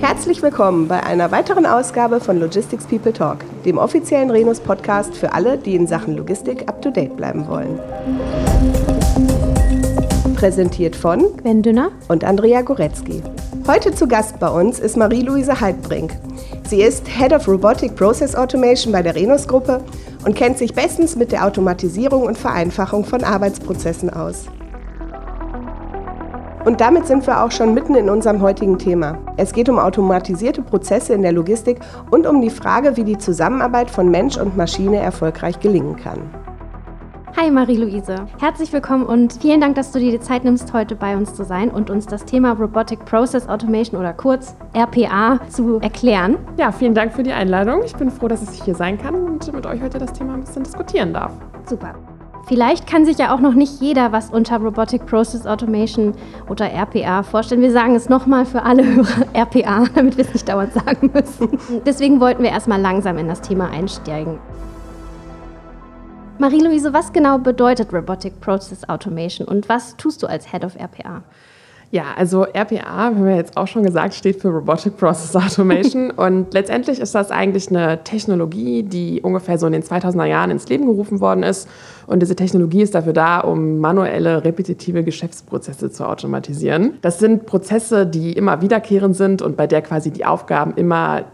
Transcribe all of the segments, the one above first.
Herzlich willkommen bei einer weiteren Ausgabe von Logistics People Talk, dem offiziellen Renus Podcast für alle, die in Sachen Logistik up to date bleiben wollen. Präsentiert von Gwen Dünner und Andrea Goretzky. Heute zu Gast bei uns ist Marie-Louise Heidbrink. Sie ist Head of Robotic Process Automation bei der Renus Gruppe und kennt sich bestens mit der Automatisierung und Vereinfachung von Arbeitsprozessen aus. Und damit sind wir auch schon mitten in unserem heutigen Thema. Es geht um automatisierte Prozesse in der Logistik und um die Frage, wie die Zusammenarbeit von Mensch und Maschine erfolgreich gelingen kann. Hi Marie-Louise, herzlich willkommen und vielen Dank, dass du dir die Zeit nimmst, heute bei uns zu sein und uns das Thema Robotic Process Automation oder kurz RPA zu erklären. Ja, vielen Dank für die Einladung. Ich bin froh, dass ich hier sein kann und mit euch heute das Thema ein bisschen diskutieren darf. Super. Vielleicht kann sich ja auch noch nicht jeder was unter Robotic Process Automation oder RPA vorstellen. Wir sagen es nochmal für alle Hörer RPA, damit wir es nicht dauernd sagen müssen. Deswegen wollten wir erstmal langsam in das Thema einsteigen. Marie-Louise, was genau bedeutet Robotic Process Automation und was tust du als Head of RPA? Ja, also RPA, haben wir jetzt auch schon gesagt, steht für Robotic Process Automation. und letztendlich ist das eigentlich eine Technologie, die ungefähr so in den 2000er Jahren ins Leben gerufen worden ist. Und diese Technologie ist dafür da, um manuelle, repetitive Geschäftsprozesse zu automatisieren. Das sind Prozesse, die immer wiederkehrend sind und bei der quasi die Aufgaben immer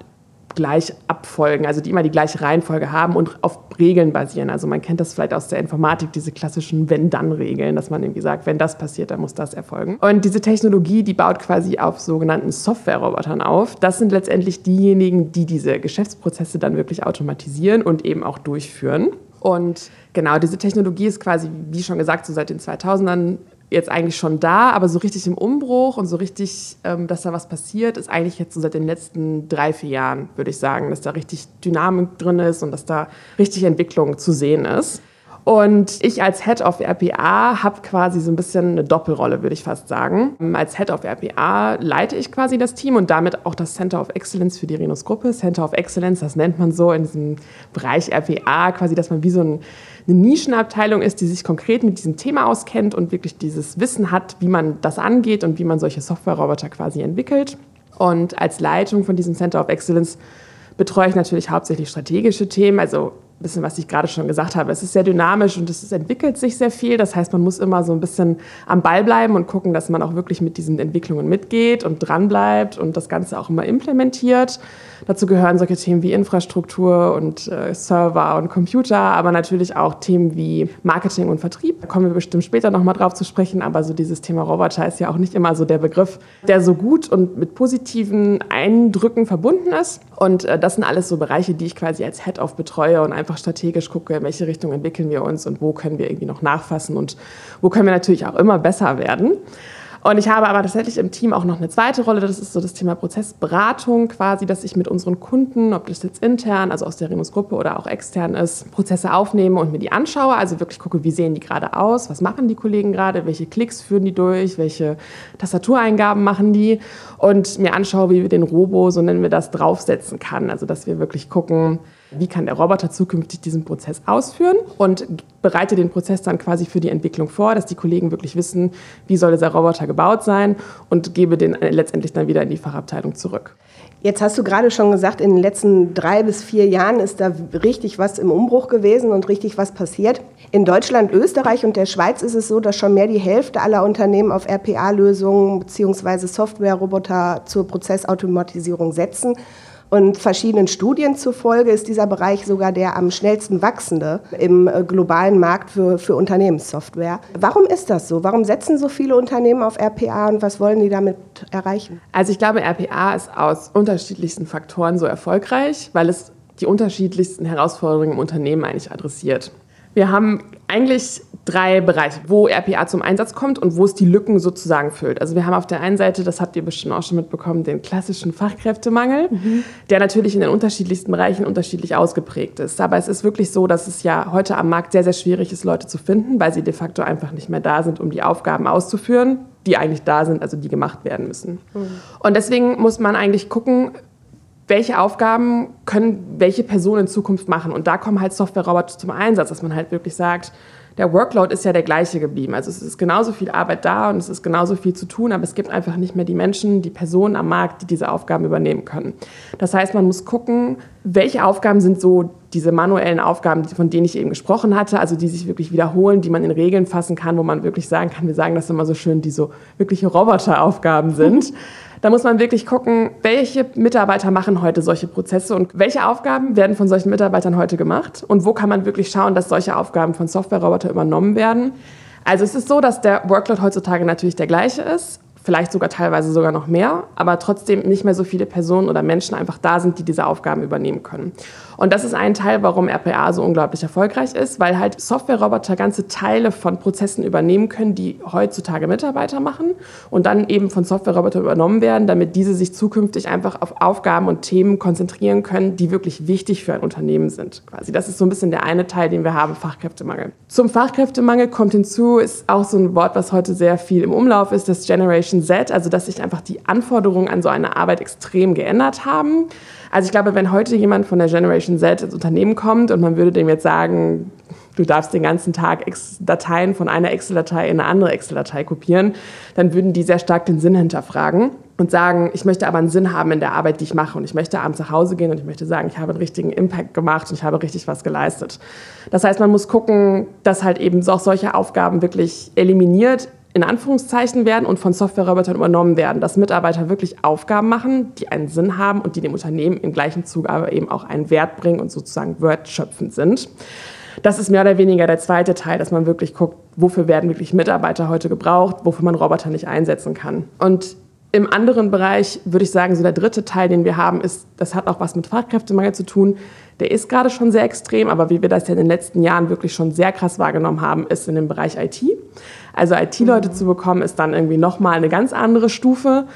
gleich abfolgen, also die immer die gleiche Reihenfolge haben und auf Regeln basieren. Also man kennt das vielleicht aus der Informatik, diese klassischen Wenn-Dann-Regeln, dass man irgendwie sagt, wenn das passiert, dann muss das erfolgen. Und diese Technologie, die baut quasi auf sogenannten Software-Robotern auf. Das sind letztendlich diejenigen, die diese Geschäftsprozesse dann wirklich automatisieren und eben auch durchführen. Und genau, diese Technologie ist quasi, wie schon gesagt, so seit den 2000ern jetzt eigentlich schon da, aber so richtig im Umbruch und so richtig, ähm, dass da was passiert, ist eigentlich jetzt so seit den letzten drei, vier Jahren, würde ich sagen, dass da richtig Dynamik drin ist und dass da richtig Entwicklung zu sehen ist. Und ich als Head of RPA habe quasi so ein bisschen eine Doppelrolle, würde ich fast sagen. Als Head of RPA leite ich quasi das Team und damit auch das Center of Excellence für die Renus-Gruppe. Center of Excellence, das nennt man so in diesem Bereich RPA, quasi, dass man wie so ein, eine Nischenabteilung ist, die sich konkret mit diesem Thema auskennt und wirklich dieses Wissen hat, wie man das angeht und wie man solche Software-Roboter quasi entwickelt. Und als Leitung von diesem Center of Excellence betreue ich natürlich hauptsächlich strategische Themen, also bisschen, was ich gerade schon gesagt habe. Es ist sehr dynamisch und es entwickelt sich sehr viel. Das heißt, man muss immer so ein bisschen am Ball bleiben und gucken, dass man auch wirklich mit diesen Entwicklungen mitgeht und dranbleibt und das Ganze auch immer implementiert. Dazu gehören solche Themen wie Infrastruktur und äh, Server und Computer, aber natürlich auch Themen wie Marketing und Vertrieb. Da kommen wir bestimmt später nochmal drauf zu sprechen, aber so dieses Thema Roboter ist ja auch nicht immer so der Begriff, der so gut und mit positiven Eindrücken verbunden ist. Und äh, das sind alles so Bereiche, die ich quasi als Head-Off betreue und einfach strategisch gucke, in welche Richtung entwickeln wir uns und wo können wir irgendwie noch nachfassen und wo können wir natürlich auch immer besser werden. Und ich habe aber tatsächlich im Team auch noch eine zweite Rolle, das ist so das Thema Prozessberatung quasi, dass ich mit unseren Kunden, ob das jetzt intern, also aus der Renus-Gruppe oder auch extern ist, Prozesse aufnehme und mir die anschaue. Also wirklich gucke, wie sehen die gerade aus, was machen die Kollegen gerade, welche Klicks führen die durch, welche Tastatureingaben machen die und mir anschaue, wie wir den Robo, so nennen wir das, draufsetzen kann. Also dass wir wirklich gucken, wie kann der Roboter zukünftig diesen Prozess ausführen und bereite den Prozess dann quasi für die Entwicklung vor, dass die Kollegen wirklich wissen, wie soll dieser Roboter gebaut sein und gebe den letztendlich dann wieder in die Fachabteilung zurück. Jetzt hast du gerade schon gesagt, in den letzten drei bis vier Jahren ist da richtig was im Umbruch gewesen und richtig was passiert. In Deutschland, Österreich und der Schweiz ist es so, dass schon mehr die Hälfte aller Unternehmen auf RPA-Lösungen bzw. Software-Roboter zur Prozessautomatisierung setzen. Und verschiedenen Studien zufolge ist dieser Bereich sogar der am schnellsten wachsende im äh, globalen Markt für, für Unternehmenssoftware. Warum ist das so? Warum setzen so viele Unternehmen auf RPA und was wollen die damit erreichen? Also ich glaube, RPA ist aus unterschiedlichsten Faktoren so erfolgreich, weil es die unterschiedlichsten Herausforderungen im Unternehmen eigentlich adressiert. Wir haben eigentlich drei Bereiche, wo RPA zum Einsatz kommt und wo es die Lücken sozusagen füllt. Also wir haben auf der einen Seite, das habt ihr bestimmt auch schon mitbekommen, den klassischen Fachkräftemangel, mhm. der natürlich in den unterschiedlichsten Bereichen unterschiedlich ausgeprägt ist. Aber es ist wirklich so, dass es ja heute am Markt sehr, sehr schwierig ist, Leute zu finden, weil sie de facto einfach nicht mehr da sind, um die Aufgaben auszuführen, die eigentlich da sind, also die gemacht werden müssen. Mhm. Und deswegen muss man eigentlich gucken, welche Aufgaben können welche Personen in Zukunft machen. Und da kommen halt Software-Roboter zum Einsatz, dass man halt wirklich sagt, der Workload ist ja der gleiche geblieben. Also es ist genauso viel Arbeit da und es ist genauso viel zu tun, aber es gibt einfach nicht mehr die Menschen, die Personen am Markt, die diese Aufgaben übernehmen können. Das heißt, man muss gucken, welche Aufgaben sind so diese manuellen Aufgaben, von denen ich eben gesprochen hatte, also die sich wirklich wiederholen, die man in Regeln fassen kann, wo man wirklich sagen kann, wir sagen das immer so schön, die so wirkliche Roboteraufgaben sind. Da muss man wirklich gucken, welche Mitarbeiter machen heute solche Prozesse und welche Aufgaben werden von solchen Mitarbeitern heute gemacht und wo kann man wirklich schauen, dass solche Aufgaben von Software-Roboter übernommen werden. Also es ist so, dass der Workload heutzutage natürlich der gleiche ist, vielleicht sogar teilweise sogar noch mehr, aber trotzdem nicht mehr so viele Personen oder Menschen einfach da sind, die diese Aufgaben übernehmen können. Und das ist ein Teil, warum RPA so unglaublich erfolgreich ist, weil halt Software-Roboter ganze Teile von Prozessen übernehmen können, die heutzutage Mitarbeiter machen und dann eben von Software-Robotern übernommen werden, damit diese sich zukünftig einfach auf Aufgaben und Themen konzentrieren können, die wirklich wichtig für ein Unternehmen sind. Quasi das ist so ein bisschen der eine Teil, den wir haben, Fachkräftemangel. Zum Fachkräftemangel kommt hinzu, ist auch so ein Wort, was heute sehr viel im Umlauf ist, das Generation Z, also dass sich einfach die Anforderungen an so eine Arbeit extrem geändert haben. Also ich glaube, wenn heute jemand von der Generation Z ins Unternehmen kommt und man würde dem jetzt sagen, du darfst den ganzen Tag Dateien von einer Excel-Datei in eine andere Excel-Datei kopieren, dann würden die sehr stark den Sinn hinterfragen und sagen, ich möchte aber einen Sinn haben in der Arbeit, die ich mache und ich möchte abends nach Hause gehen und ich möchte sagen, ich habe einen richtigen Impact gemacht und ich habe richtig was geleistet. Das heißt, man muss gucken, dass halt eben auch solche Aufgaben wirklich eliminiert in Anführungszeichen werden und von Software-Robotern übernommen werden, dass Mitarbeiter wirklich Aufgaben machen, die einen Sinn haben und die dem Unternehmen im gleichen Zug aber eben auch einen Wert bringen und sozusagen wertschöpfend sind. Das ist mehr oder weniger der zweite Teil, dass man wirklich guckt, wofür werden wirklich Mitarbeiter heute gebraucht, wofür man Roboter nicht einsetzen kann. Und im anderen Bereich würde ich sagen, so der dritte Teil, den wir haben, ist, das hat auch was mit Fachkräftemangel zu tun. Der ist gerade schon sehr extrem, aber wie wir das ja in den letzten Jahren wirklich schon sehr krass wahrgenommen haben, ist in dem Bereich IT. Also IT-Leute mhm. zu bekommen, ist dann irgendwie nochmal eine ganz andere Stufe.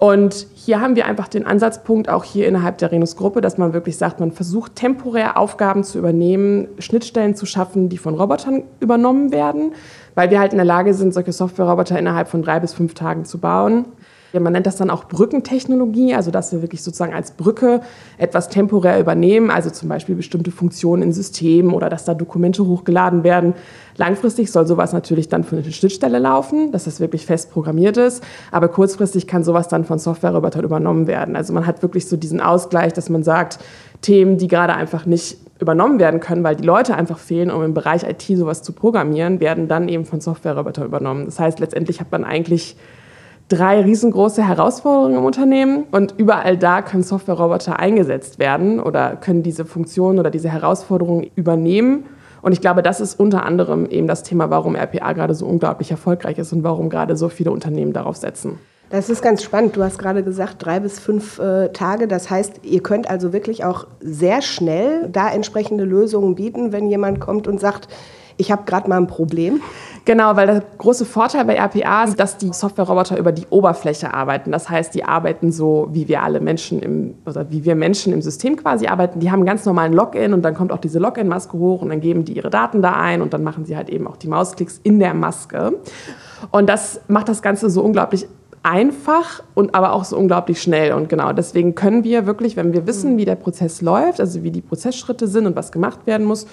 Und hier haben wir einfach den Ansatzpunkt, auch hier innerhalb der Renus-Gruppe, dass man wirklich sagt, man versucht temporär Aufgaben zu übernehmen, Schnittstellen zu schaffen, die von Robotern übernommen werden, weil wir halt in der Lage sind, solche Software-Roboter innerhalb von drei bis fünf Tagen zu bauen. Ja, man nennt das dann auch Brückentechnologie, also dass wir wirklich sozusagen als Brücke etwas temporär übernehmen, also zum Beispiel bestimmte Funktionen in Systemen oder dass da Dokumente hochgeladen werden. Langfristig soll sowas natürlich dann für eine Schnittstelle laufen, dass das wirklich fest programmiert ist, aber kurzfristig kann sowas dann von Software-Robotern übernommen werden. Also man hat wirklich so diesen Ausgleich, dass man sagt, Themen, die gerade einfach nicht übernommen werden können, weil die Leute einfach fehlen, um im Bereich IT sowas zu programmieren, werden dann eben von Software-Robotern übernommen. Das heißt, letztendlich hat man eigentlich drei riesengroße Herausforderungen im Unternehmen und überall da können Software-Roboter eingesetzt werden oder können diese Funktionen oder diese Herausforderungen übernehmen. Und ich glaube, das ist unter anderem eben das Thema, warum RPA gerade so unglaublich erfolgreich ist und warum gerade so viele Unternehmen darauf setzen. Das ist ganz spannend. Du hast gerade gesagt, drei bis fünf äh, Tage. Das heißt, ihr könnt also wirklich auch sehr schnell da entsprechende Lösungen bieten, wenn jemand kommt und sagt, ich habe gerade mal ein Problem. Genau, weil der große Vorteil bei RPA ist, dass die Software-Roboter über die Oberfläche arbeiten. Das heißt, die arbeiten so, wie wir alle Menschen im, oder wie wir Menschen im System quasi arbeiten. Die haben einen ganz normalen Login und dann kommt auch diese Login-Maske hoch und dann geben die ihre Daten da ein und dann machen sie halt eben auch die Mausklicks in der Maske. Und das macht das Ganze so unglaublich einfach und aber auch so unglaublich schnell. Und genau deswegen können wir wirklich, wenn wir wissen, wie der Prozess läuft, also wie die Prozessschritte sind und was gemacht werden muss,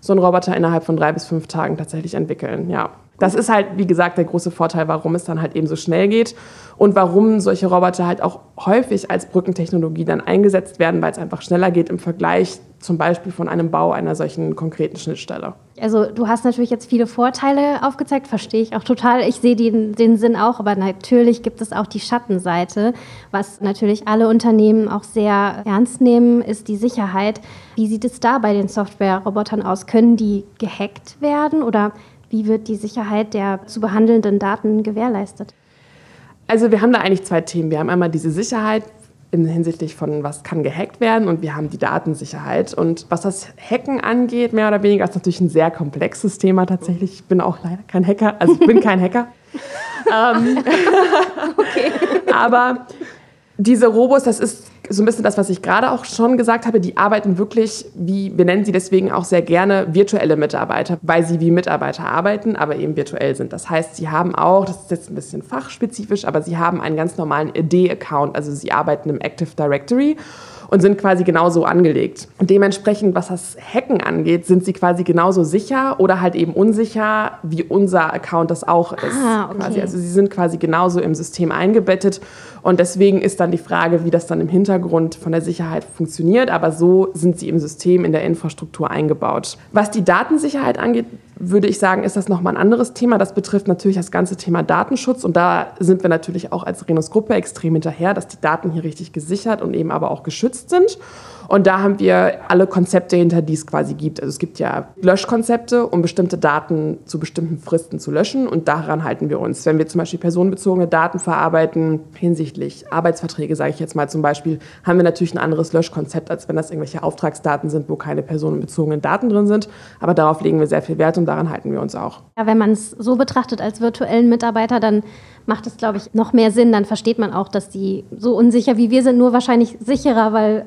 so einen Roboter innerhalb von drei bis fünf Tagen tatsächlich entwickeln. Ja. Das ist halt, wie gesagt, der große Vorteil, warum es dann halt eben so schnell geht und warum solche Roboter halt auch häufig als Brückentechnologie dann eingesetzt werden, weil es einfach schneller geht im Vergleich zum Beispiel von einem Bau einer solchen konkreten Schnittstelle. Also du hast natürlich jetzt viele Vorteile aufgezeigt, verstehe ich auch total. Ich sehe den, den Sinn auch, aber natürlich gibt es auch die Schattenseite. Was natürlich alle Unternehmen auch sehr ernst nehmen, ist die Sicherheit. Wie sieht es da bei den Software-Robotern aus? Können die gehackt werden oder wie wird die Sicherheit der zu behandelnden Daten gewährleistet? Also wir haben da eigentlich zwei Themen. Wir haben einmal diese Sicherheit in hinsichtlich von, was kann gehackt werden und wir haben die Datensicherheit. Und was das Hacken angeht, mehr oder weniger, ist natürlich ein sehr komplexes Thema tatsächlich. Ich bin auch leider kein Hacker, also ich bin kein Hacker. ähm, okay. Aber diese Robos, das ist so ein bisschen das, was ich gerade auch schon gesagt habe, die arbeiten wirklich, wie wir nennen sie deswegen auch sehr gerne virtuelle Mitarbeiter, weil sie wie Mitarbeiter arbeiten, aber eben virtuell sind. Das heißt, sie haben auch, das ist jetzt ein bisschen fachspezifisch, aber sie haben einen ganz normalen ID-Account, also sie arbeiten im Active Directory und sind quasi genauso angelegt. Und dementsprechend, was das Hacken angeht, sind sie quasi genauso sicher oder halt eben unsicher, wie unser Account das auch ist. Ah, okay. Also sie sind quasi genauso im System eingebettet und deswegen ist dann die Frage, wie das dann im Hintergrund von der Sicherheit funktioniert. Aber so sind sie im System, in der Infrastruktur eingebaut. Was die Datensicherheit angeht, würde ich sagen, ist das nochmal ein anderes Thema. Das betrifft natürlich das ganze Thema Datenschutz. Und da sind wir natürlich auch als Renus-Gruppe extrem hinterher, dass die Daten hier richtig gesichert und eben aber auch geschützt sind. Und da haben wir alle Konzepte hinter, die es quasi gibt. Also es gibt ja Löschkonzepte, um bestimmte Daten zu bestimmten Fristen zu löschen. Und daran halten wir uns. Wenn wir zum Beispiel personenbezogene Daten verarbeiten, hinsichtlich Arbeitsverträge, sage ich jetzt mal zum Beispiel, haben wir natürlich ein anderes Löschkonzept, als wenn das irgendwelche Auftragsdaten sind, wo keine personenbezogenen Daten drin sind. Aber darauf legen wir sehr viel Wert und daran halten wir uns auch. Ja, wenn man es so betrachtet als virtuellen Mitarbeiter, dann macht es, glaube ich, noch mehr Sinn. Dann versteht man auch, dass die so unsicher wie wir sind, nur wahrscheinlich sicherer, weil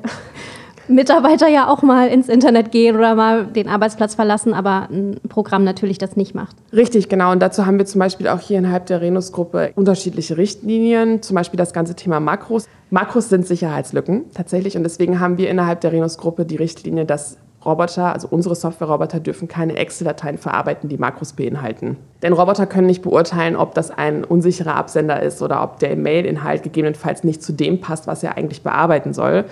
Mitarbeiter ja auch mal ins Internet gehen oder mal den Arbeitsplatz verlassen, aber ein Programm natürlich das nicht macht. Richtig, genau. Und dazu haben wir zum Beispiel auch hier innerhalb der Renus-Gruppe unterschiedliche Richtlinien, zum Beispiel das ganze Thema Makros. Makros sind Sicherheitslücken tatsächlich und deswegen haben wir innerhalb der Renus-Gruppe die Richtlinie, dass Roboter, also unsere Software-Roboter, dürfen keine Excel-Dateien verarbeiten, die Makros beinhalten. Denn Roboter können nicht beurteilen, ob das ein unsicherer Absender ist oder ob der Mail-Inhalt gegebenenfalls nicht zu dem passt, was er eigentlich bearbeiten soll.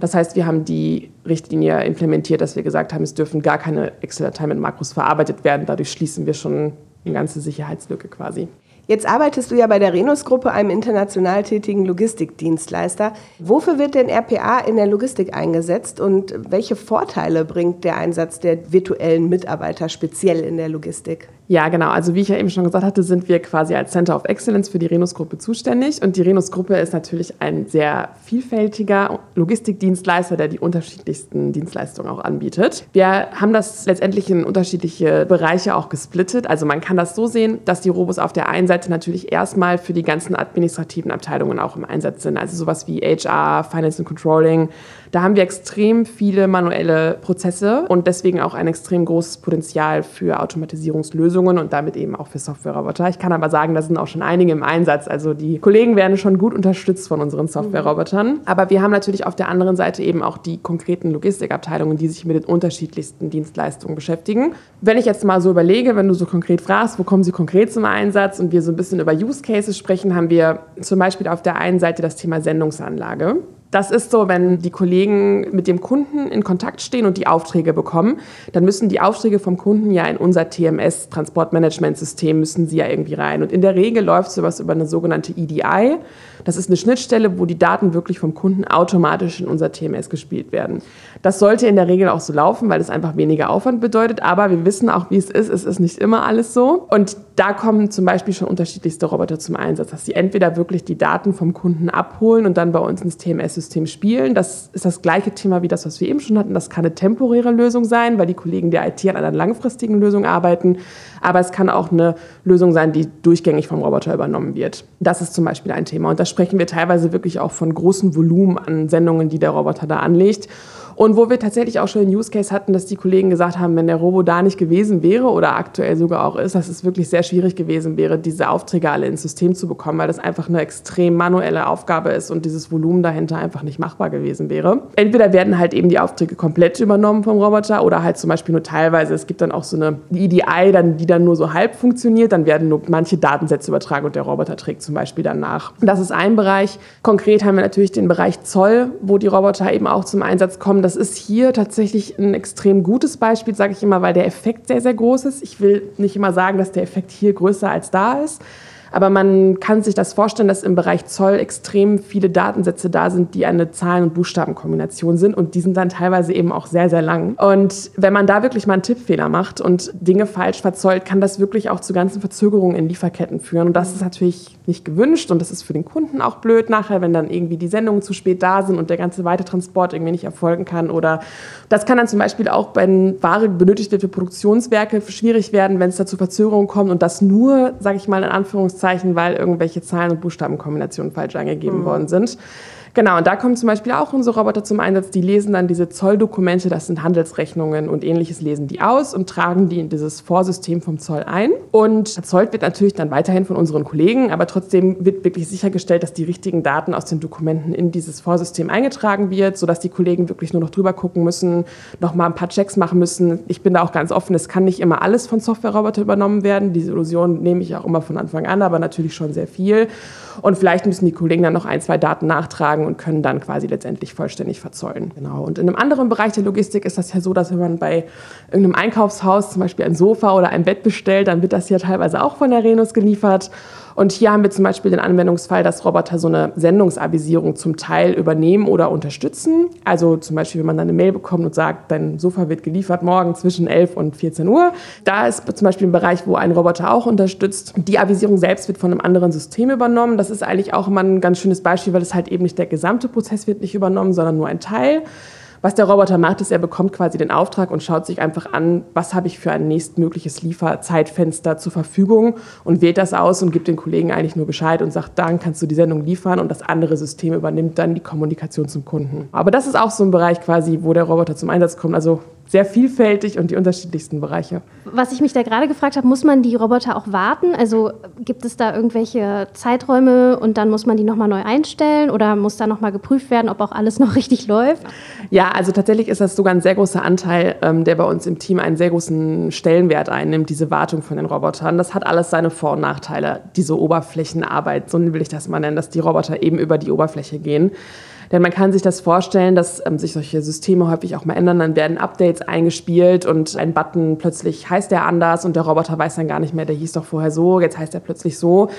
Das heißt, wir haben die Richtlinie implementiert, dass wir gesagt haben, es dürfen gar keine Excel-Dateien mit Makros verarbeitet werden. Dadurch schließen wir schon eine ganze Sicherheitslücke quasi. Jetzt arbeitest du ja bei der Renus-Gruppe, einem international tätigen Logistikdienstleister. Wofür wird denn RPA in der Logistik eingesetzt und welche Vorteile bringt der Einsatz der virtuellen Mitarbeiter speziell in der Logistik? Ja, genau. Also wie ich ja eben schon gesagt hatte, sind wir quasi als Center of Excellence für die Renus-Gruppe zuständig. Und die Renus-Gruppe ist natürlich ein sehr vielfältiger Logistikdienstleister, der die unterschiedlichsten Dienstleistungen auch anbietet. Wir haben das letztendlich in unterschiedliche Bereiche auch gesplittet. Also man kann das so sehen, dass die Robos auf der einen Seite natürlich erstmal für die ganzen administrativen Abteilungen auch im Einsatz sind. Also sowas wie HR, Finance and Controlling, da haben wir extrem viele manuelle Prozesse und deswegen auch ein extrem großes Potenzial für Automatisierungslösungen und damit eben auch für Software-Roboter. Ich kann aber sagen, da sind auch schon einige im Einsatz. Also die Kollegen werden schon gut unterstützt von unseren Software-Robotern. Aber wir haben natürlich auf der anderen Seite eben auch die konkreten Logistikabteilungen, die sich mit den unterschiedlichsten Dienstleistungen beschäftigen. Wenn ich jetzt mal so überlege, wenn du so konkret fragst, wo kommen sie konkret zum Einsatz und wir so ein bisschen über Use Cases sprechen, haben wir zum Beispiel auf der einen Seite das Thema Sendungsanlage. Das ist so, wenn die Kollegen mit dem Kunden in Kontakt stehen und die Aufträge bekommen, dann müssen die Aufträge vom Kunden ja in unser TMS, Transportmanagementsystem, müssen sie ja irgendwie rein. Und in der Regel läuft sowas über eine sogenannte EDI. Das ist eine Schnittstelle, wo die Daten wirklich vom Kunden automatisch in unser TMS gespielt werden. Das sollte in der Regel auch so laufen, weil es einfach weniger Aufwand bedeutet. Aber wir wissen auch, wie es ist. Es ist nicht immer alles so. Und da kommen zum Beispiel schon unterschiedlichste Roboter zum Einsatz, dass sie entweder wirklich die Daten vom Kunden abholen und dann bei uns ins TMS-System spielen. Das ist das gleiche Thema wie das, was wir eben schon hatten. Das kann eine temporäre Lösung sein, weil die Kollegen der IT an einer langfristigen Lösung arbeiten. Aber es kann auch eine Lösung sein, die durchgängig vom Roboter übernommen wird. Das ist zum Beispiel ein Thema. Und da sprechen wir teilweise wirklich auch von großen Volumen an Sendungen, die der Roboter da anlegt. Und wo wir tatsächlich auch schon einen Use Case hatten, dass die Kollegen gesagt haben, wenn der Robo da nicht gewesen wäre oder aktuell sogar auch ist, dass es wirklich sehr schwierig gewesen wäre, diese Aufträge alle ins System zu bekommen, weil das einfach eine extrem manuelle Aufgabe ist und dieses Volumen dahinter einfach nicht machbar gewesen wäre. Entweder werden halt eben die Aufträge komplett übernommen vom Roboter oder halt zum Beispiel nur teilweise. Es gibt dann auch so eine EDI, dann, die dann nur so halb funktioniert. Dann werden nur manche Datensätze übertragen und der Roboter trägt zum Beispiel dann nach. Das ist ein Bereich. Konkret haben wir natürlich den Bereich Zoll, wo die Roboter eben auch zum Einsatz kommen. Das ist hier tatsächlich ein extrem gutes Beispiel, sage ich immer, weil der Effekt sehr, sehr groß ist. Ich will nicht immer sagen, dass der Effekt hier größer als da ist. Aber man kann sich das vorstellen, dass im Bereich Zoll extrem viele Datensätze da sind, die eine Zahlen- und Buchstabenkombination sind. Und die sind dann teilweise eben auch sehr, sehr lang. Und wenn man da wirklich mal einen Tippfehler macht und Dinge falsch verzollt, kann das wirklich auch zu ganzen Verzögerungen in Lieferketten führen. Und das ist natürlich nicht gewünscht. Und das ist für den Kunden auch blöd nachher, wenn dann irgendwie die Sendungen zu spät da sind und der ganze Weitertransport irgendwie nicht erfolgen kann. Oder das kann dann zum Beispiel auch, wenn Ware benötigt wird für Produktionswerke, schwierig werden, wenn es da zu Verzögerungen kommt und das nur, sage ich mal in Anführungszeichen, Anführungszeichen, weil irgendwelche Zahlen- und Buchstabenkombinationen falsch angegeben mhm. worden sind. Genau, und da kommen zum Beispiel auch unsere Roboter zum Einsatz, die lesen dann diese Zolldokumente, das sind Handelsrechnungen und ähnliches, lesen die aus und tragen die in dieses Vorsystem vom Zoll ein. Und erzeugt wird natürlich dann weiterhin von unseren Kollegen, aber trotzdem wird wirklich sichergestellt, dass die richtigen Daten aus den Dokumenten in dieses Vorsystem eingetragen wird, sodass die Kollegen wirklich nur noch drüber gucken müssen, noch mal ein paar Checks machen müssen. Ich bin da auch ganz offen, es kann nicht immer alles von Software-Roboter übernommen werden. Diese Illusion nehme ich auch immer von Anfang an, aber natürlich schon sehr viel. Und vielleicht müssen die Kollegen dann noch ein, zwei Daten nachtragen und können dann quasi letztendlich vollständig verzollen. Genau. Und in einem anderen Bereich der Logistik ist das ja so, dass wenn man bei irgendeinem Einkaufshaus zum Beispiel ein Sofa oder ein Bett bestellt, dann wird das ja teilweise auch von der Renus geliefert. Und hier haben wir zum Beispiel den Anwendungsfall, dass Roboter so eine Sendungsavisierung zum Teil übernehmen oder unterstützen. Also zum Beispiel, wenn man dann eine Mail bekommt und sagt, dein Sofa wird geliefert morgen zwischen 11 und 14 Uhr. Da ist zum Beispiel ein Bereich, wo ein Roboter auch unterstützt. Die Avisierung selbst wird von einem anderen System übernommen. Das ist eigentlich auch immer ein ganz schönes Beispiel, weil es halt eben nicht der gesamte Prozess wird nicht übernommen, sondern nur ein Teil. Was der Roboter macht, ist, er bekommt quasi den Auftrag und schaut sich einfach an, was habe ich für ein nächstmögliches Lieferzeitfenster zur Verfügung und wählt das aus und gibt den Kollegen eigentlich nur Bescheid und sagt, dann kannst du die Sendung liefern und das andere System übernimmt dann die Kommunikation zum Kunden. Aber das ist auch so ein Bereich quasi, wo der Roboter zum Einsatz kommt. Also sehr vielfältig und die unterschiedlichsten Bereiche. Was ich mich da gerade gefragt habe, muss man die Roboter auch warten? Also gibt es da irgendwelche Zeiträume und dann muss man die nochmal neu einstellen oder muss da nochmal geprüft werden, ob auch alles noch richtig läuft? Ja, also tatsächlich ist das sogar ein sehr großer Anteil, ähm, der bei uns im Team einen sehr großen Stellenwert einnimmt, diese Wartung von den Robotern. Das hat alles seine Vor- und Nachteile, diese Oberflächenarbeit, so will ich das mal nennen, dass die Roboter eben über die Oberfläche gehen. Denn man kann sich das vorstellen, dass ähm, sich solche Systeme häufig auch mal ändern. Dann werden Updates eingespielt und ein Button plötzlich heißt der anders und der Roboter weiß dann gar nicht mehr, der hieß doch vorher so, jetzt heißt er plötzlich so.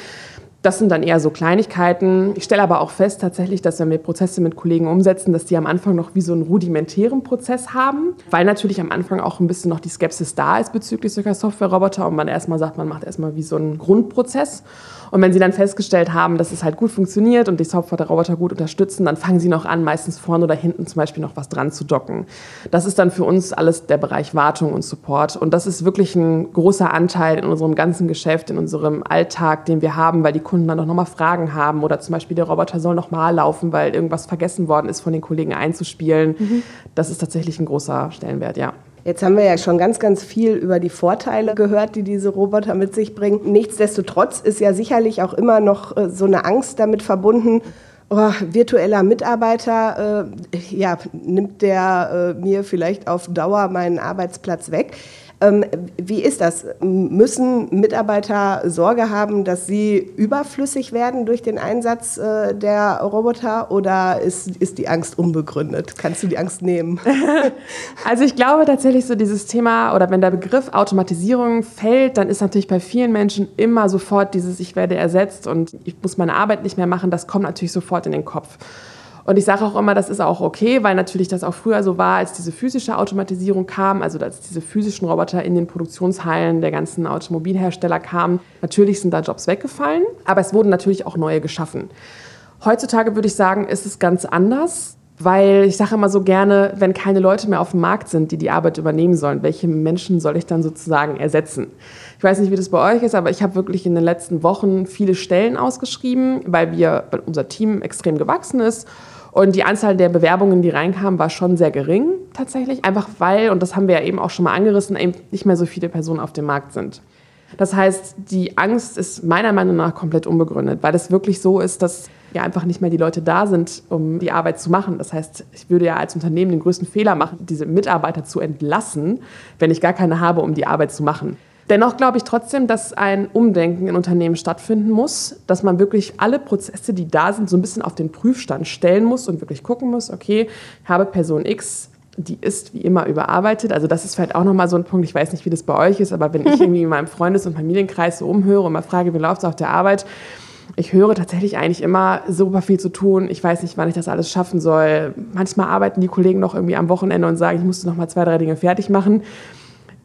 Das sind dann eher so Kleinigkeiten. Ich stelle aber auch fest tatsächlich, dass wenn wir Prozesse mit Kollegen umsetzen, dass die am Anfang noch wie so einen rudimentären Prozess haben, weil natürlich am Anfang auch ein bisschen noch die Skepsis da ist bezüglich solcher Software-Roboter und man erstmal sagt, man macht erstmal wie so einen Grundprozess. Und wenn sie dann festgestellt haben, dass es halt gut funktioniert und die Software der Roboter gut unterstützen, dann fangen sie noch an, meistens vorne oder hinten zum Beispiel noch was dran zu docken. Das ist dann für uns alles der Bereich Wartung und Support. Und das ist wirklich ein großer Anteil in unserem ganzen Geschäft, in unserem Alltag, den wir haben, weil die Kunden dann auch nochmal Fragen haben oder zum Beispiel der Roboter soll nochmal laufen, weil irgendwas vergessen worden ist, von den Kollegen einzuspielen. Mhm. Das ist tatsächlich ein großer Stellenwert, ja. Jetzt haben wir ja schon ganz, ganz viel über die Vorteile gehört, die diese Roboter mit sich bringen. Nichtsdestotrotz ist ja sicherlich auch immer noch äh, so eine Angst damit verbunden, oh, virtueller Mitarbeiter, äh, ja, nimmt der äh, mir vielleicht auf Dauer meinen Arbeitsplatz weg. Ähm, wie ist das? Müssen Mitarbeiter Sorge haben, dass sie überflüssig werden durch den Einsatz äh, der Roboter oder ist, ist die Angst unbegründet? Kannst du die Angst nehmen? Also ich glaube tatsächlich so dieses Thema oder wenn der Begriff Automatisierung fällt, dann ist natürlich bei vielen Menschen immer sofort dieses Ich werde ersetzt und ich muss meine Arbeit nicht mehr machen, das kommt natürlich sofort in den Kopf. Und ich sage auch immer, das ist auch okay, weil natürlich das auch früher so war, als diese physische Automatisierung kam, also als diese physischen Roboter in den Produktionshallen der ganzen Automobilhersteller kamen. Natürlich sind da Jobs weggefallen, aber es wurden natürlich auch neue geschaffen. Heutzutage würde ich sagen, ist es ganz anders. Weil ich sage immer so gerne, wenn keine Leute mehr auf dem Markt sind, die die Arbeit übernehmen sollen, welche Menschen soll ich dann sozusagen ersetzen? Ich weiß nicht, wie das bei euch ist, aber ich habe wirklich in den letzten Wochen viele Stellen ausgeschrieben, weil wir, weil unser Team extrem gewachsen ist und die Anzahl der Bewerbungen, die reinkamen, war schon sehr gering tatsächlich. Einfach weil, und das haben wir ja eben auch schon mal angerissen, eben nicht mehr so viele Personen auf dem Markt sind. Das heißt, die Angst ist meiner Meinung nach komplett unbegründet, weil es wirklich so ist, dass ja einfach nicht mehr die Leute da sind, um die Arbeit zu machen. Das heißt, ich würde ja als Unternehmen den größten Fehler machen, diese Mitarbeiter zu entlassen, wenn ich gar keine habe, um die Arbeit zu machen. Dennoch glaube ich trotzdem, dass ein Umdenken in Unternehmen stattfinden muss, dass man wirklich alle Prozesse, die da sind, so ein bisschen auf den Prüfstand stellen muss und wirklich gucken muss, okay, ich habe Person X, die ist wie immer überarbeitet. Also das ist vielleicht auch nochmal so ein Punkt, ich weiß nicht, wie das bei euch ist, aber wenn ich irgendwie in meinem Freundes- und Familienkreis so umhöre und mal frage, wie läuft es auf der Arbeit, ich höre tatsächlich eigentlich immer super viel zu tun. Ich weiß nicht, wann ich das alles schaffen soll. Manchmal arbeiten die Kollegen noch irgendwie am Wochenende und sagen, ich musste noch mal zwei, drei Dinge fertig machen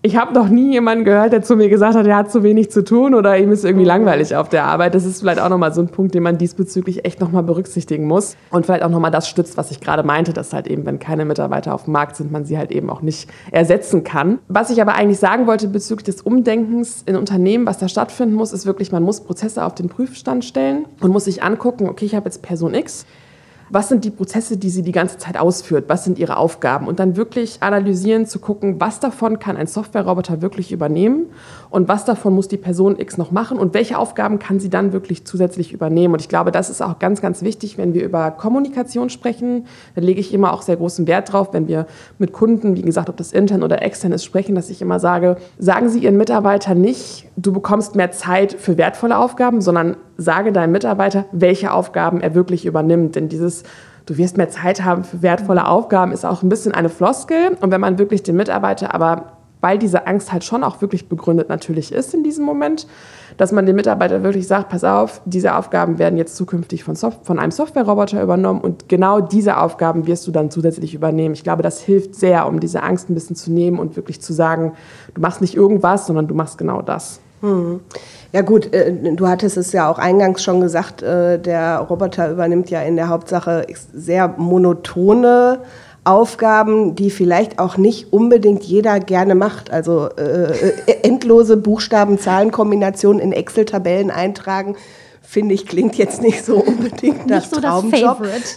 ich habe noch nie jemanden gehört, der zu mir gesagt hat, er hat zu wenig zu tun oder ihm ist irgendwie langweilig auf der Arbeit. Das ist vielleicht auch nochmal so ein Punkt, den man diesbezüglich echt nochmal berücksichtigen muss. Und vielleicht auch nochmal das stützt, was ich gerade meinte, dass halt eben, wenn keine Mitarbeiter auf dem Markt sind, man sie halt eben auch nicht ersetzen kann. Was ich aber eigentlich sagen wollte bezüglich des Umdenkens in Unternehmen, was da stattfinden muss, ist wirklich, man muss Prozesse auf den Prüfstand stellen und muss sich angucken, okay, ich habe jetzt Person X, was sind die Prozesse, die sie die ganze Zeit ausführt, was sind ihre Aufgaben und dann wirklich analysieren, zu gucken, was davon kann ein Softwareroboter wirklich übernehmen und was davon muss die Person X noch machen und welche Aufgaben kann sie dann wirklich zusätzlich übernehmen. Und ich glaube, das ist auch ganz, ganz wichtig, wenn wir über Kommunikation sprechen. Da lege ich immer auch sehr großen Wert drauf, wenn wir mit Kunden, wie gesagt, ob das intern oder extern ist, sprechen, dass ich immer sage, sagen Sie Ihren Mitarbeitern nicht, du bekommst mehr Zeit für wertvolle Aufgaben, sondern sage deinem Mitarbeiter, welche Aufgaben er wirklich übernimmt. Denn dieses du wirst mehr Zeit haben für wertvolle Aufgaben, ist auch ein bisschen eine Floskel. Und wenn man wirklich den Mitarbeiter aber weil diese Angst halt schon auch wirklich begründet natürlich ist in diesem Moment, dass man den Mitarbeiter wirklich sagt, pass auf, diese Aufgaben werden jetzt zukünftig von, Soft von einem Softwareroboter übernommen und genau diese Aufgaben wirst du dann zusätzlich übernehmen. Ich glaube, das hilft sehr, um diese Angst ein bisschen zu nehmen und wirklich zu sagen, du machst nicht irgendwas, sondern du machst genau das. Hm. Ja gut, äh, du hattest es ja auch eingangs schon gesagt, äh, der Roboter übernimmt ja in der Hauptsache sehr monotone Aufgaben, die vielleicht auch nicht unbedingt jeder gerne macht. Also äh, äh endlose Buchstaben-Zahlen-Kombinationen in Excel-Tabellen eintragen, finde ich, klingt jetzt nicht so unbedingt nach so Traumjob. Das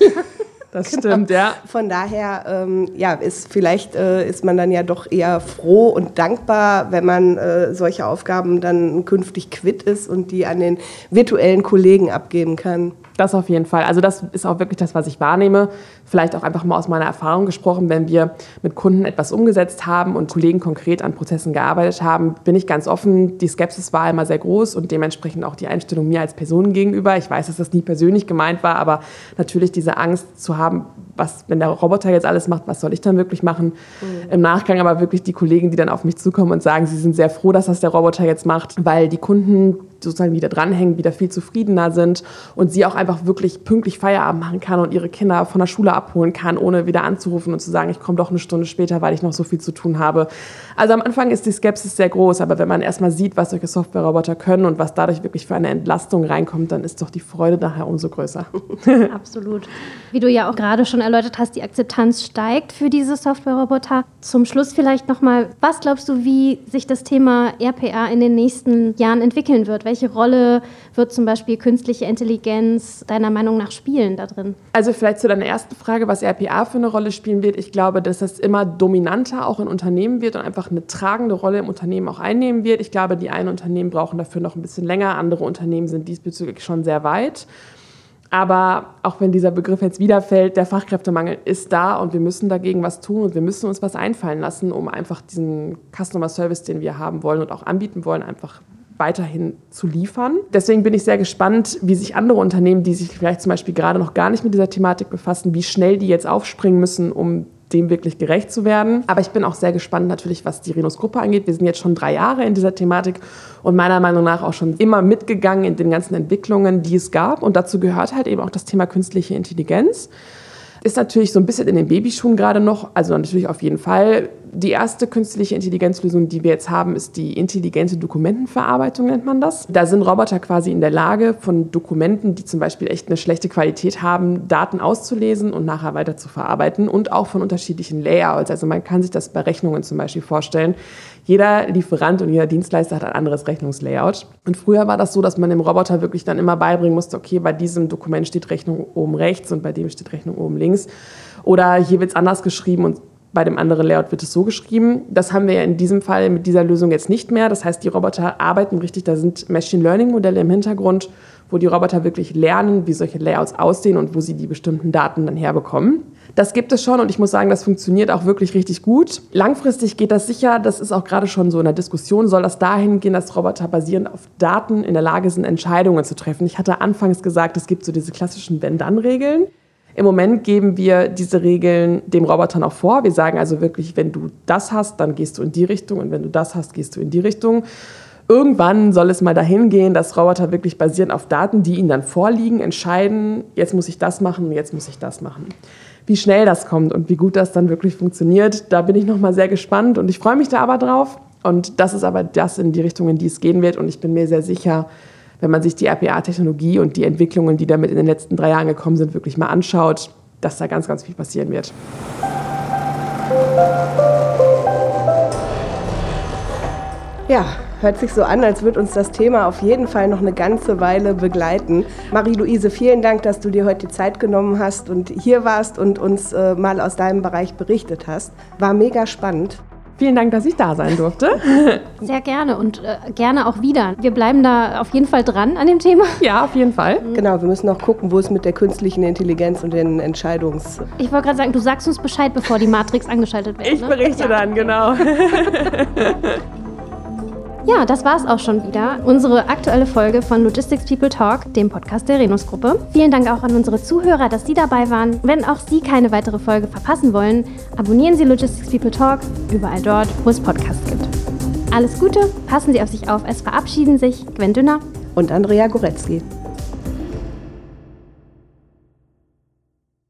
Das genau. stimmt, ja. Von daher, ähm, ja, ist vielleicht äh, ist man dann ja doch eher froh und dankbar, wenn man äh, solche Aufgaben dann künftig quitt ist und die an den virtuellen Kollegen abgeben kann. Das auf jeden Fall. Also das ist auch wirklich das, was ich wahrnehme. Vielleicht auch einfach mal aus meiner Erfahrung gesprochen, wenn wir mit Kunden etwas umgesetzt haben und Kollegen konkret an Prozessen gearbeitet haben, bin ich ganz offen. Die Skepsis war immer sehr groß und dementsprechend auch die Einstellung mir als Person gegenüber. Ich weiß, dass das nie persönlich gemeint war, aber natürlich diese Angst zu haben, was, wenn der Roboter jetzt alles macht, was soll ich dann wirklich machen? Mhm. Im Nachgang aber wirklich die Kollegen, die dann auf mich zukommen und sagen, sie sind sehr froh, dass das der Roboter jetzt macht, weil die Kunden sozusagen wieder dranhängen, wieder viel zufriedener sind und sie auch einfach wirklich pünktlich Feierabend machen kann und ihre Kinder von der Schule abholen kann, ohne wieder anzurufen und zu sagen, ich komme doch eine Stunde später, weil ich noch so viel zu tun habe. Also am Anfang ist die Skepsis sehr groß, aber wenn man erstmal sieht, was solche Software-Roboter können und was dadurch wirklich für eine Entlastung reinkommt, dann ist doch die Freude nachher umso größer. Absolut. Wie du ja auch gerade schon erläutert hast, die Akzeptanz steigt für diese Software-Roboter. Zum Schluss vielleicht nochmal, was glaubst du, wie sich das Thema RPA in den nächsten Jahren entwickeln wird? Welche Rolle wird zum Beispiel künstliche Intelligenz deiner Meinung nach spielen da drin? Also vielleicht zu deiner ersten Frage, was RPA für eine Rolle spielen wird. Ich glaube, dass das immer dominanter auch in Unternehmen wird und einfach eine tragende Rolle im Unternehmen auch einnehmen wird. Ich glaube, die einen Unternehmen brauchen dafür noch ein bisschen länger, andere Unternehmen sind diesbezüglich schon sehr weit. Aber auch wenn dieser Begriff jetzt wieder fällt, der Fachkräftemangel ist da und wir müssen dagegen was tun und wir müssen uns was einfallen lassen, um einfach diesen Customer Service, den wir haben wollen und auch anbieten wollen, einfach weiterhin zu liefern. Deswegen bin ich sehr gespannt, wie sich andere Unternehmen, die sich vielleicht zum Beispiel gerade noch gar nicht mit dieser Thematik befassen, wie schnell die jetzt aufspringen müssen, um dem wirklich gerecht zu werden. Aber ich bin auch sehr gespannt natürlich, was die Renus-Gruppe angeht. Wir sind jetzt schon drei Jahre in dieser Thematik und meiner Meinung nach auch schon immer mitgegangen in den ganzen Entwicklungen, die es gab. Und dazu gehört halt eben auch das Thema künstliche Intelligenz. Ist natürlich so ein bisschen in den Babyschuhen gerade noch, also natürlich auf jeden Fall. Die erste künstliche Intelligenzlösung, die wir jetzt haben, ist die intelligente Dokumentenverarbeitung, nennt man das. Da sind Roboter quasi in der Lage, von Dokumenten, die zum Beispiel echt eine schlechte Qualität haben, Daten auszulesen und nachher weiter zu verarbeiten und auch von unterschiedlichen Layouts. Also man kann sich das bei Rechnungen zum Beispiel vorstellen. Jeder Lieferant und jeder Dienstleister hat ein anderes Rechnungslayout. Und früher war das so, dass man dem Roboter wirklich dann immer beibringen musste, okay, bei diesem Dokument steht Rechnung oben rechts und bei dem steht Rechnung oben links. Oder hier wird es anders geschrieben und bei dem anderen Layout wird es so geschrieben. Das haben wir ja in diesem Fall mit dieser Lösung jetzt nicht mehr. Das heißt, die Roboter arbeiten richtig, da sind Machine Learning Modelle im Hintergrund, wo die Roboter wirklich lernen, wie solche Layouts aussehen und wo sie die bestimmten Daten dann herbekommen. Das gibt es schon und ich muss sagen, das funktioniert auch wirklich richtig gut. Langfristig geht das sicher, das ist auch gerade schon so in der Diskussion, soll das dahin gehen, dass Roboter basierend auf Daten in der Lage sind, Entscheidungen zu treffen. Ich hatte anfangs gesagt, es gibt so diese klassischen Wenn-Dann-Regeln. Im Moment geben wir diese Regeln dem Roboter noch vor. Wir sagen also wirklich, wenn du das hast, dann gehst du in die Richtung und wenn du das hast, gehst du in die Richtung. Irgendwann soll es mal dahin gehen, dass Roboter wirklich basierend auf Daten, die ihnen dann vorliegen, entscheiden, jetzt muss ich das machen, jetzt muss ich das machen. Wie schnell das kommt und wie gut das dann wirklich funktioniert, da bin ich noch mal sehr gespannt und ich freue mich da aber drauf. Und das ist aber das in die Richtung, in die es gehen wird. Und ich bin mir sehr sicher, wenn man sich die RPA-Technologie und die Entwicklungen, die damit in den letzten drei Jahren gekommen sind, wirklich mal anschaut, dass da ganz, ganz viel passieren wird. Ja, Hört sich so an, als würde uns das Thema auf jeden Fall noch eine ganze Weile begleiten. Marie-Louise, vielen Dank, dass du dir heute die Zeit genommen hast und hier warst und uns äh, mal aus deinem Bereich berichtet hast. War mega spannend. Vielen Dank, dass ich da sein durfte. Sehr gerne und äh, gerne auch wieder. Wir bleiben da auf jeden Fall dran an dem Thema. Ja, auf jeden Fall. Genau, wir müssen noch gucken, wo es mit der künstlichen Intelligenz und den Entscheidungs... Ich wollte gerade sagen, du sagst uns Bescheid, bevor die Matrix angeschaltet wird. Ich ne? berichte ja. dann, genau. Ja, das war es auch schon wieder. Unsere aktuelle Folge von Logistics People Talk, dem Podcast der Renus-Gruppe. Vielen Dank auch an unsere Zuhörer, dass Sie dabei waren. Wenn auch Sie keine weitere Folge verpassen wollen, abonnieren Sie Logistics People Talk überall dort, wo es Podcasts gibt. Alles Gute, passen Sie auf sich auf. Es verabschieden sich Gwen Dünner und Andrea Goretzky.